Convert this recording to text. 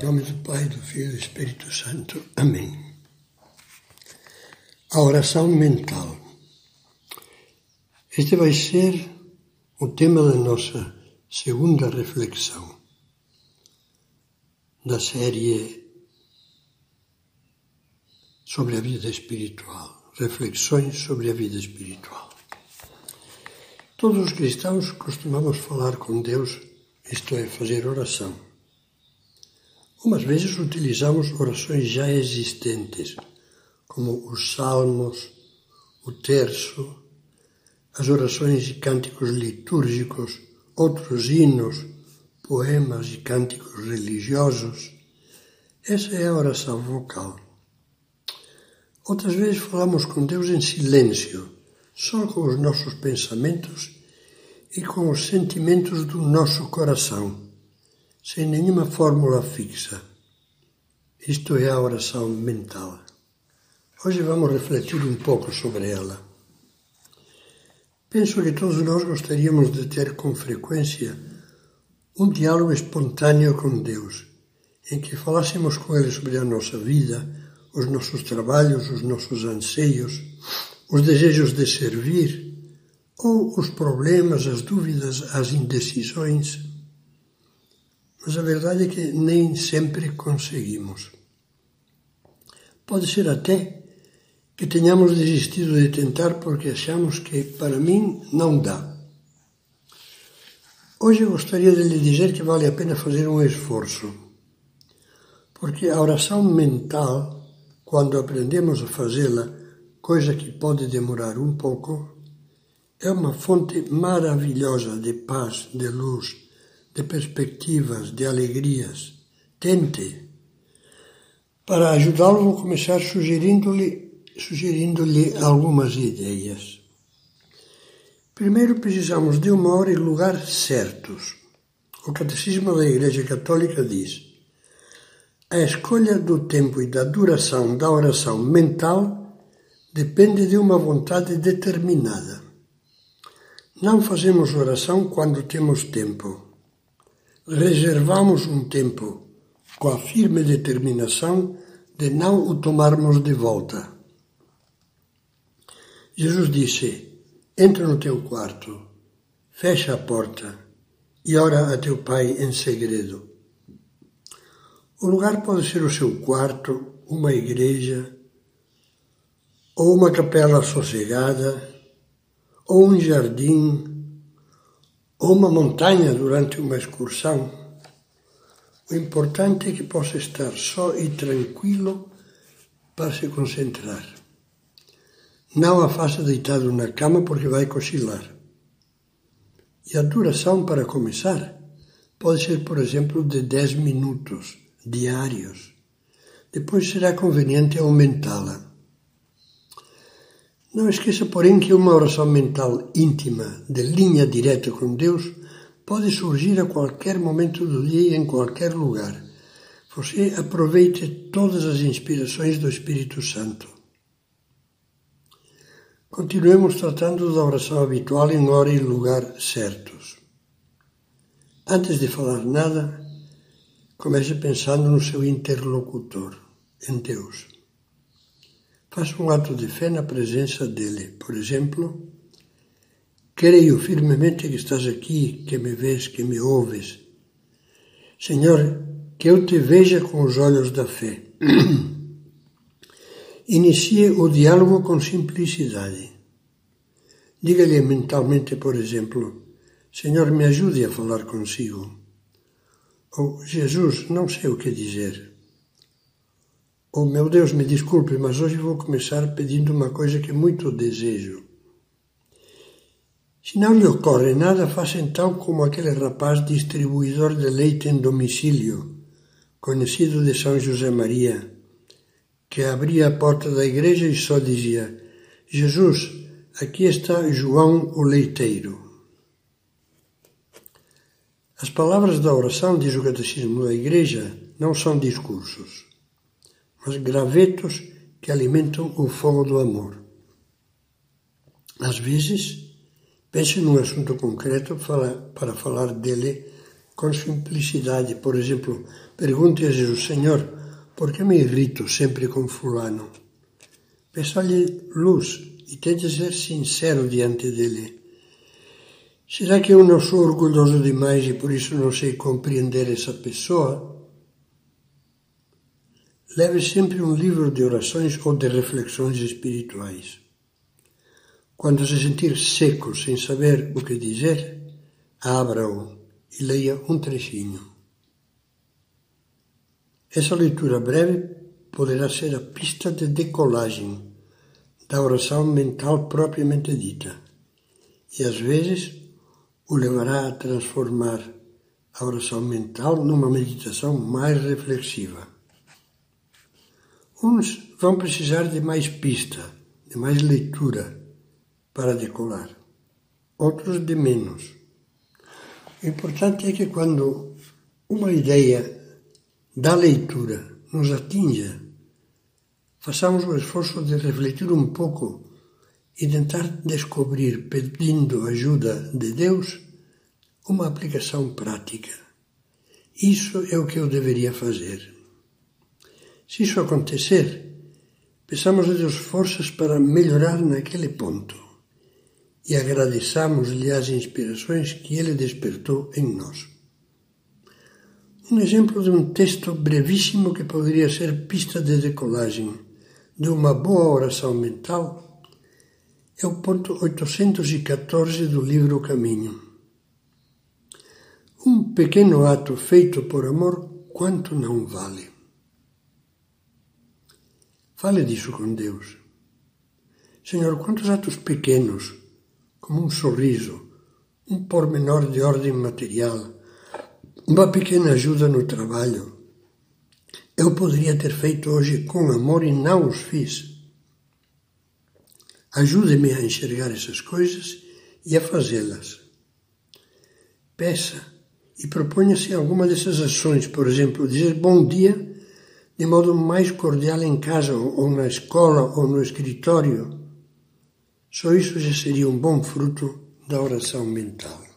Em nome do Pai, do Filho e do Espírito Santo. Amém. A oração mental. Este vai ser o tema da nossa segunda reflexão da série sobre a vida espiritual. Reflexões sobre a vida espiritual. Todos os cristãos costumamos falar com Deus, isto é, fazer oração. Umas vezes utilizamos orações já existentes, como os salmos, o terço, as orações e cânticos litúrgicos, outros hinos, poemas e cânticos religiosos. Essa é a oração vocal. Outras vezes falamos com Deus em silêncio, só com os nossos pensamentos e com os sentimentos do nosso coração sem nenhuma fórmula fixa. Isto é a oração mental. Hoje vamos refletir um pouco sobre ela. Penso que todos nós gostaríamos de ter com frequência um diálogo espontâneo com Deus, em que falássemos com Ele sobre a nossa vida, os nossos trabalhos, os nossos anseios, os desejos de servir, ou os problemas, as dúvidas, as indecisões mas a verdade é que nem sempre conseguimos. Pode ser até que tenhamos desistido de tentar porque achamos que para mim não dá. Hoje eu gostaria de lhe dizer que vale a pena fazer um esforço, porque a oração mental, quando aprendemos a fazê-la, coisa que pode demorar um pouco, é uma fonte maravilhosa de paz, de luz, de perspectivas, de alegrias. Tente. Para ajudá-lo, vou começar sugerindo-lhe sugerindo-lhe algumas ideias. Primeiro, precisamos de uma hora e lugar certos. O Catecismo da Igreja Católica diz: a escolha do tempo e da duração da oração mental depende de uma vontade determinada. Não fazemos oração quando temos tempo reservamos um tempo com a firme determinação de não o tomarmos de volta. Jesus disse: Entra no teu quarto, fecha a porta e ora a teu pai em segredo. O lugar pode ser o seu quarto, uma igreja, ou uma capela sossegada, ou um jardim, ou uma montanha durante uma excursão. O importante é que possa estar só e tranquilo para se concentrar. Não a faça deitado na cama porque vai cochilar. E a duração para começar pode ser, por exemplo, de 10 minutos diários. Depois será conveniente aumentá-la. Não esqueça, porém, que uma oração mental íntima, de linha direta com Deus, pode surgir a qualquer momento do dia e em qualquer lugar. Você aproveite todas as inspirações do Espírito Santo. Continuemos tratando da oração habitual em hora e lugar certos. Antes de falar nada, comece pensando no seu interlocutor, em Deus. Faça um ato de fé na presença dele. Por exemplo, creio firmemente que estás aqui, que me vês, que me ouves. Senhor, que eu te veja com os olhos da fé. Inicie o diálogo com simplicidade. Diga-lhe mentalmente, por exemplo, Senhor, me ajude a falar consigo. Ou Jesus, não sei o que dizer. Oh meu Deus, me desculpe, mas hoje vou começar pedindo uma coisa que muito desejo. Se não lhe ocorre nada, faça então como aquele rapaz distribuidor de leite em domicílio, conhecido de São José Maria, que abria a porta da igreja e só dizia: Jesus, aqui está João o leiteiro. As palavras da oração, diz o Catecismo da Igreja, não são discursos mas gravetos que alimentam o fogo do amor. Às vezes, pense num assunto concreto para falar dele com simplicidade. Por exemplo, pergunte a Jesus, Senhor, por que me irrito sempre com fulano? Peça-lhe luz e tente ser sincero diante dele. Será que eu não sou orgulhoso demais e por isso não sei compreender essa pessoa? Leve sempre um livro de orações ou de reflexões espirituais. Quando se sentir seco sem saber o que dizer, abra-o e leia um trechinho. Essa leitura breve poderá ser a pista de decolagem da oração mental propriamente dita e às vezes o levará a transformar a oração mental numa meditação mais reflexiva. Uns vão precisar de mais pista, de mais leitura para decolar, outros de menos. O importante é que quando uma ideia da leitura nos atinja, façamos o esforço de refletir um pouco e tentar descobrir, pedindo ajuda de Deus, uma aplicação prática. Isso é o que eu deveria fazer. Se isso acontecer, peçamos a Deus forças para melhorar naquele ponto e agradeçamos-lhe as inspirações que ele despertou em nós. Um exemplo de um texto brevíssimo que poderia ser pista de decolagem de uma boa oração mental é o ponto 814 do livro Caminho. Um pequeno ato feito por amor, quanto não vale? Fale disso com Deus. Senhor, quantos atos pequenos como um sorriso, um pormenor de ordem material, uma pequena ajuda no trabalho. Eu poderia ter feito hoje com amor e não os fiz. Ajude-me a enxergar essas coisas e a fazê-las. Peça e proponha-se alguma dessas ações, por exemplo, dizer bom dia de modo mais cordial em casa ou na escola ou no escritório só isso já seria um bom fruto da oração mental.